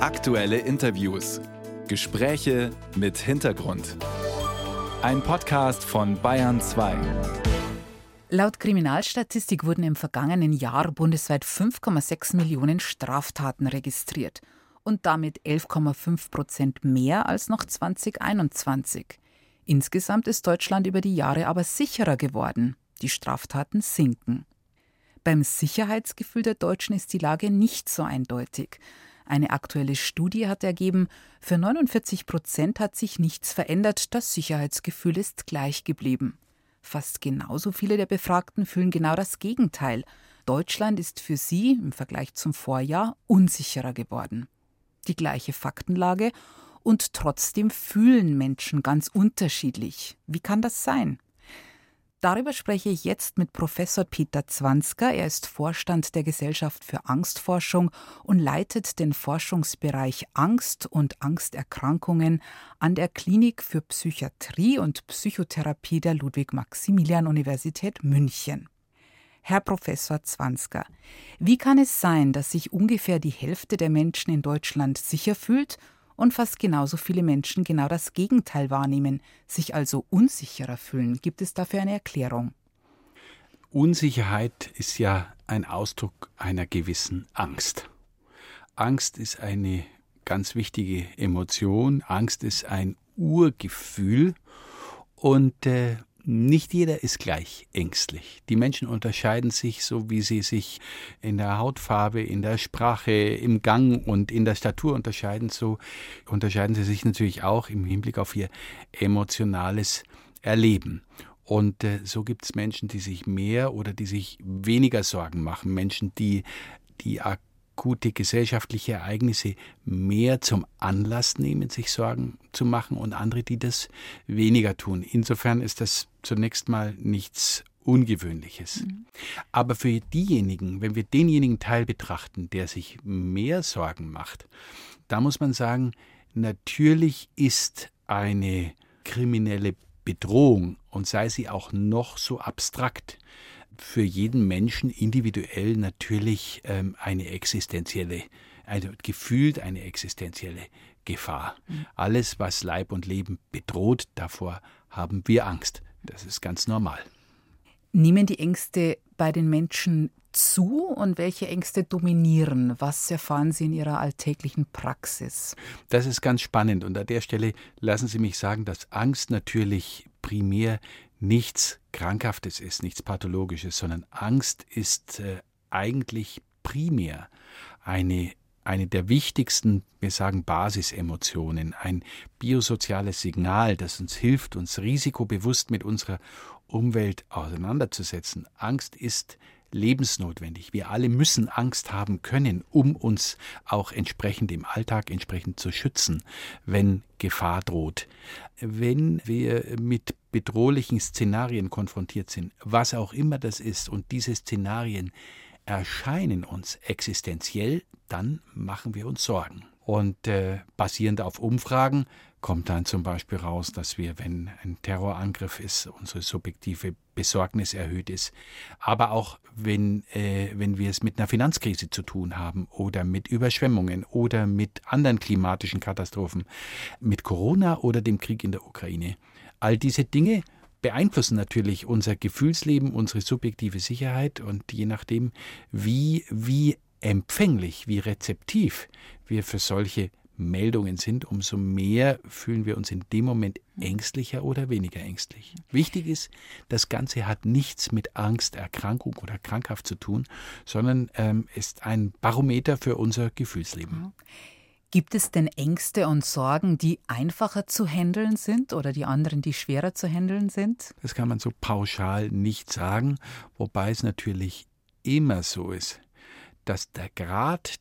Aktuelle Interviews. Gespräche mit Hintergrund. Ein Podcast von Bayern 2. Laut Kriminalstatistik wurden im vergangenen Jahr bundesweit 5,6 Millionen Straftaten registriert und damit 11,5 Prozent mehr als noch 2021. Insgesamt ist Deutschland über die Jahre aber sicherer geworden. Die Straftaten sinken. Beim Sicherheitsgefühl der Deutschen ist die Lage nicht so eindeutig. Eine aktuelle Studie hat ergeben, für 49 Prozent hat sich nichts verändert, das Sicherheitsgefühl ist gleich geblieben. Fast genauso viele der Befragten fühlen genau das Gegenteil. Deutschland ist für sie im Vergleich zum Vorjahr unsicherer geworden. Die gleiche Faktenlage und trotzdem fühlen Menschen ganz unterschiedlich. Wie kann das sein? Darüber spreche ich jetzt mit Professor Peter Zwansker. Er ist Vorstand der Gesellschaft für Angstforschung und leitet den Forschungsbereich Angst und Angsterkrankungen an der Klinik für Psychiatrie und Psychotherapie der Ludwig-Maximilian-Universität München. Herr Professor Zwansker, wie kann es sein, dass sich ungefähr die Hälfte der Menschen in Deutschland sicher fühlt und fast genauso viele Menschen genau das Gegenteil wahrnehmen, sich also unsicherer fühlen. Gibt es dafür eine Erklärung? Unsicherheit ist ja ein Ausdruck einer gewissen Angst. Angst ist eine ganz wichtige Emotion. Angst ist ein Urgefühl. Und äh, nicht jeder ist gleich ängstlich. Die Menschen unterscheiden sich so, wie sie sich in der Hautfarbe, in der Sprache, im Gang und in der Statur unterscheiden, so unterscheiden sie sich natürlich auch im Hinblick auf ihr emotionales Erleben. Und äh, so gibt es Menschen, die sich mehr oder die sich weniger Sorgen machen, Menschen, die die akute gesellschaftliche Ereignisse mehr zum Anlass nehmen, sich Sorgen zu machen und andere, die das weniger tun. Insofern ist das zunächst mal nichts Ungewöhnliches. Mhm. Aber für diejenigen, wenn wir denjenigen Teil betrachten, der sich mehr Sorgen macht, da muss man sagen, natürlich ist eine kriminelle Bedrohung und sei sie auch noch so abstrakt, für jeden Menschen individuell natürlich ähm, eine existenzielle, also gefühlt eine existenzielle Gefahr. Mhm. Alles, was Leib und Leben bedroht, davor haben wir Angst. Das ist ganz normal. Nehmen die Ängste bei den Menschen zu und welche Ängste dominieren? Was erfahren Sie in Ihrer alltäglichen Praxis? Das ist ganz spannend und an der Stelle lassen Sie mich sagen, dass Angst natürlich primär nichts Krankhaftes ist, nichts Pathologisches, sondern Angst ist äh, eigentlich primär eine eine der wichtigsten, wir sagen Basisemotionen, ein biosoziales Signal, das uns hilft, uns risikobewusst mit unserer Umwelt auseinanderzusetzen. Angst ist lebensnotwendig. Wir alle müssen Angst haben können, um uns auch entsprechend im Alltag entsprechend zu schützen, wenn Gefahr droht. Wenn wir mit bedrohlichen Szenarien konfrontiert sind, was auch immer das ist, und diese Szenarien erscheinen uns existenziell, dann machen wir uns Sorgen. Und äh, basierend auf Umfragen kommt dann zum Beispiel raus, dass wir, wenn ein Terrorangriff ist, unsere subjektive Besorgnis erhöht ist. Aber auch wenn, äh, wenn wir es mit einer Finanzkrise zu tun haben oder mit Überschwemmungen oder mit anderen klimatischen Katastrophen, mit Corona oder dem Krieg in der Ukraine. All diese Dinge beeinflussen natürlich unser Gefühlsleben, unsere subjektive Sicherheit und je nachdem, wie, wie empfänglich, wie rezeptiv wir für solche Meldungen sind, umso mehr fühlen wir uns in dem Moment ängstlicher oder weniger ängstlich. Wichtig ist, das Ganze hat nichts mit Angst, Erkrankung oder Krankhaft zu tun, sondern ähm, ist ein Barometer für unser Gefühlsleben. Gibt es denn Ängste und Sorgen, die einfacher zu handeln sind oder die anderen, die schwerer zu handeln sind? Das kann man so pauschal nicht sagen, wobei es natürlich immer so ist, dass der Grad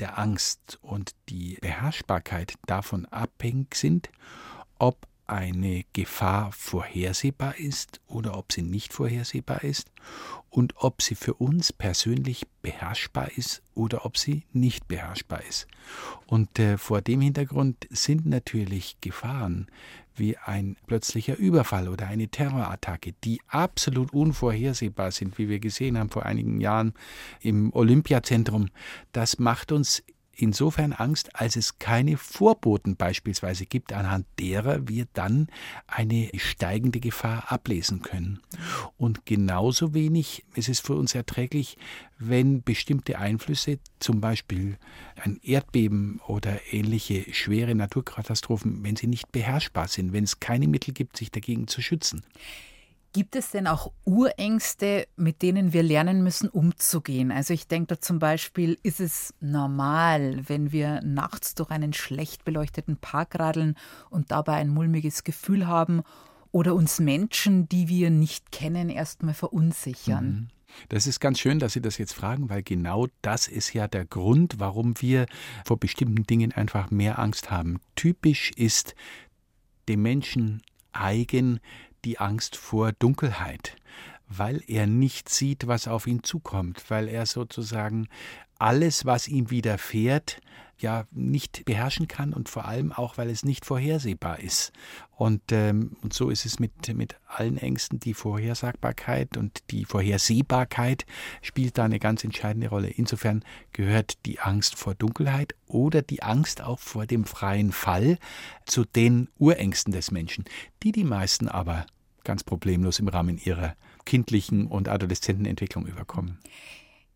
der Angst und die Beherrschbarkeit davon abhängig sind, ob eine Gefahr vorhersehbar ist oder ob sie nicht vorhersehbar ist und ob sie für uns persönlich beherrschbar ist oder ob sie nicht beherrschbar ist. Und äh, vor dem Hintergrund sind natürlich Gefahren wie ein plötzlicher Überfall oder eine Terrorattacke, die absolut unvorhersehbar sind, wie wir gesehen haben vor einigen Jahren im Olympiazentrum, das macht uns insofern Angst, als es keine Vorboten beispielsweise gibt, anhand derer wir dann eine steigende Gefahr ablesen können. Und genauso wenig ist es für uns erträglich, wenn bestimmte Einflüsse, zum Beispiel ein Erdbeben oder ähnliche schwere Naturkatastrophen, wenn sie nicht beherrschbar sind, wenn es keine Mittel gibt, sich dagegen zu schützen. Gibt es denn auch Urängste, mit denen wir lernen müssen, umzugehen? Also ich denke da zum Beispiel, ist es normal, wenn wir nachts durch einen schlecht beleuchteten Park radeln und dabei ein mulmiges Gefühl haben oder uns Menschen, die wir nicht kennen, erstmal verunsichern? Mhm. Das ist ganz schön, dass Sie das jetzt fragen, weil genau das ist ja der Grund, warum wir vor bestimmten Dingen einfach mehr Angst haben. Typisch ist dem Menschen eigen, die Angst vor Dunkelheit, weil er nicht sieht, was auf ihn zukommt, weil er sozusagen alles, was ihm widerfährt, ja nicht beherrschen kann und vor allem auch, weil es nicht vorhersehbar ist. Und, ähm, und so ist es mit, mit allen Ängsten. Die Vorhersagbarkeit und die Vorhersehbarkeit spielt da eine ganz entscheidende Rolle. Insofern gehört die Angst vor Dunkelheit oder die Angst auch vor dem freien Fall zu den Urängsten des Menschen, die die meisten aber ganz problemlos im Rahmen ihrer kindlichen und Adoleszentenentwicklung überkommen.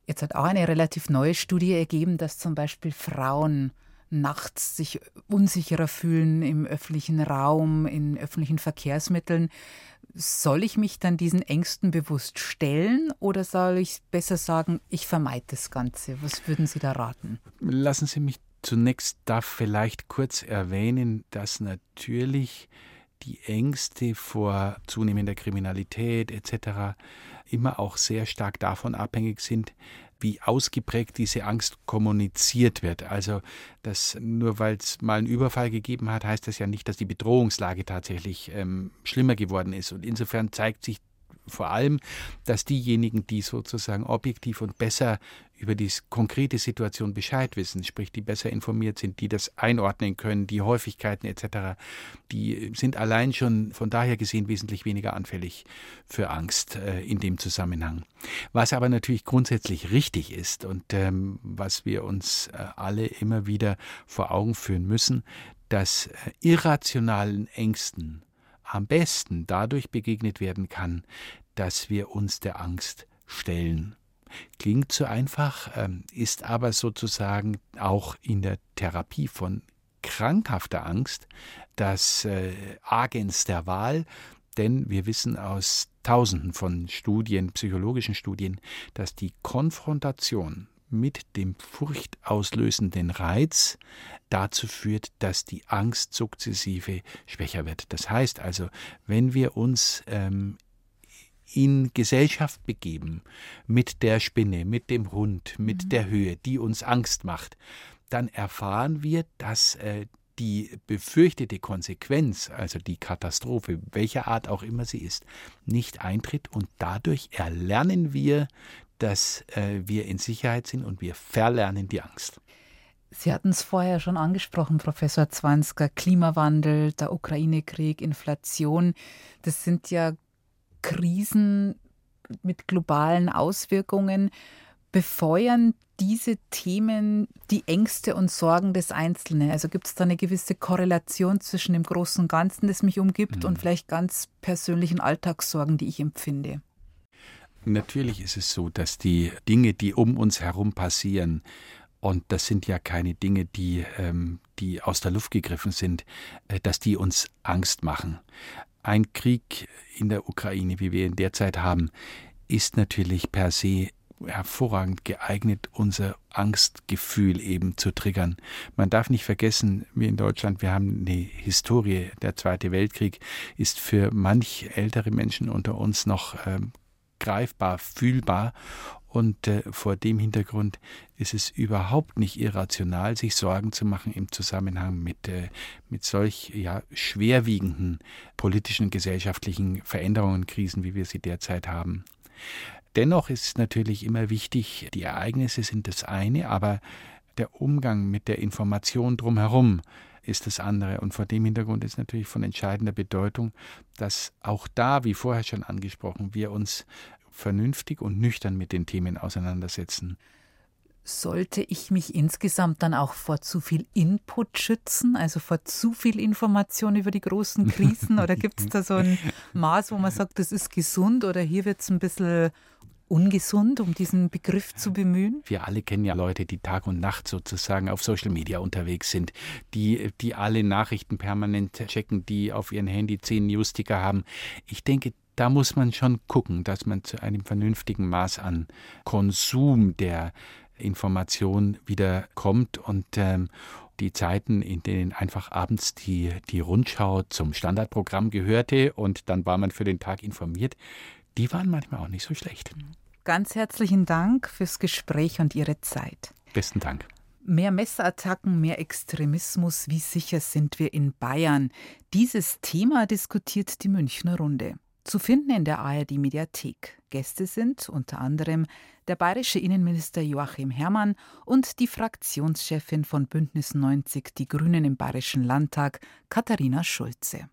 Jetzt hat auch eine relativ neue Studie ergeben, dass zum Beispiel Frauen nachts sich unsicherer fühlen im öffentlichen Raum, in öffentlichen Verkehrsmitteln. Soll ich mich dann diesen Ängsten bewusst stellen oder soll ich besser sagen, ich vermeide das Ganze? Was würden Sie da raten? Lassen Sie mich zunächst da vielleicht kurz erwähnen, dass natürlich die Ängste vor zunehmender Kriminalität etc. immer auch sehr stark davon abhängig sind, wie ausgeprägt diese Angst kommuniziert wird. Also, dass nur weil es mal einen Überfall gegeben hat, heißt das ja nicht, dass die Bedrohungslage tatsächlich ähm, schlimmer geworden ist. Und insofern zeigt sich vor allem, dass diejenigen, die sozusagen objektiv und besser über die konkrete Situation Bescheid wissen, sprich die besser informiert sind, die das einordnen können, die Häufigkeiten etc., die sind allein schon von daher gesehen wesentlich weniger anfällig für Angst äh, in dem Zusammenhang. Was aber natürlich grundsätzlich richtig ist und ähm, was wir uns äh, alle immer wieder vor Augen führen müssen, dass äh, irrationalen Ängsten am besten dadurch begegnet werden kann, dass wir uns der Angst stellen. Klingt so einfach, ähm, ist aber sozusagen auch in der Therapie von krankhafter Angst das äh, Agens der Wahl, denn wir wissen aus Tausenden von Studien, psychologischen Studien, dass die Konfrontation mit dem furchtauslösenden Reiz dazu führt, dass die Angst sukzessive schwächer wird. Das heißt also, wenn wir uns ähm, in Gesellschaft begeben mit der Spinne, mit dem Hund, mit mhm. der Höhe, die uns Angst macht, dann erfahren wir, dass äh, die befürchtete Konsequenz, also die Katastrophe, welcher Art auch immer sie ist, nicht eintritt und dadurch erlernen wir dass äh, wir in Sicherheit sind und wir verlernen die Angst. Sie hatten es vorher schon angesprochen, Professor Zwansker, Klimawandel, der Ukraine-Krieg, Inflation, das sind ja Krisen mit globalen Auswirkungen. Befeuern diese Themen die Ängste und Sorgen des Einzelnen? Also gibt es da eine gewisse Korrelation zwischen dem großen Ganzen, das mich umgibt, mhm. und vielleicht ganz persönlichen Alltagssorgen, die ich empfinde? Natürlich ist es so, dass die Dinge, die um uns herum passieren, und das sind ja keine Dinge, die, ähm, die aus der Luft gegriffen sind, äh, dass die uns Angst machen. Ein Krieg in der Ukraine, wie wir ihn derzeit haben, ist natürlich per se hervorragend geeignet, unser Angstgefühl eben zu triggern. Man darf nicht vergessen, wir in Deutschland, wir haben eine Historie. Der Zweite Weltkrieg ist für manch ältere Menschen unter uns noch ähm, greifbar, fühlbar. Und äh, vor dem Hintergrund ist es überhaupt nicht irrational, sich Sorgen zu machen im Zusammenhang mit, äh, mit solch ja, schwerwiegenden politischen, gesellschaftlichen Veränderungen, Krisen, wie wir sie derzeit haben. Dennoch ist es natürlich immer wichtig, die Ereignisse sind das eine, aber der Umgang mit der Information drumherum, ist das andere. Und vor dem Hintergrund ist natürlich von entscheidender Bedeutung, dass auch da, wie vorher schon angesprochen, wir uns vernünftig und nüchtern mit den Themen auseinandersetzen. Sollte ich mich insgesamt dann auch vor zu viel Input schützen, also vor zu viel Information über die großen Krisen? Oder gibt es da so ein Maß, wo man sagt, das ist gesund oder hier wird es ein bisschen ungesund, um diesen Begriff zu bemühen? Wir alle kennen ja Leute, die Tag und Nacht sozusagen auf Social Media unterwegs sind, die, die alle Nachrichten permanent checken, die auf ihren Handy zehn Newsticker haben. Ich denke, da muss man schon gucken, dass man zu einem vernünftigen Maß an Konsum der Information wieder kommt und ähm, die Zeiten, in denen einfach abends die, die Rundschau zum Standardprogramm gehörte und dann war man für den Tag informiert, die waren manchmal auch nicht so schlecht. Ganz herzlichen Dank fürs Gespräch und Ihre Zeit. Besten Dank. Mehr Messerattacken, mehr Extremismus, wie sicher sind wir in Bayern? Dieses Thema diskutiert die Münchner Runde. Zu finden in der ARD Mediathek. Gäste sind unter anderem der bayerische Innenminister Joachim Herrmann und die Fraktionschefin von Bündnis 90 Die Grünen im Bayerischen Landtag, Katharina Schulze.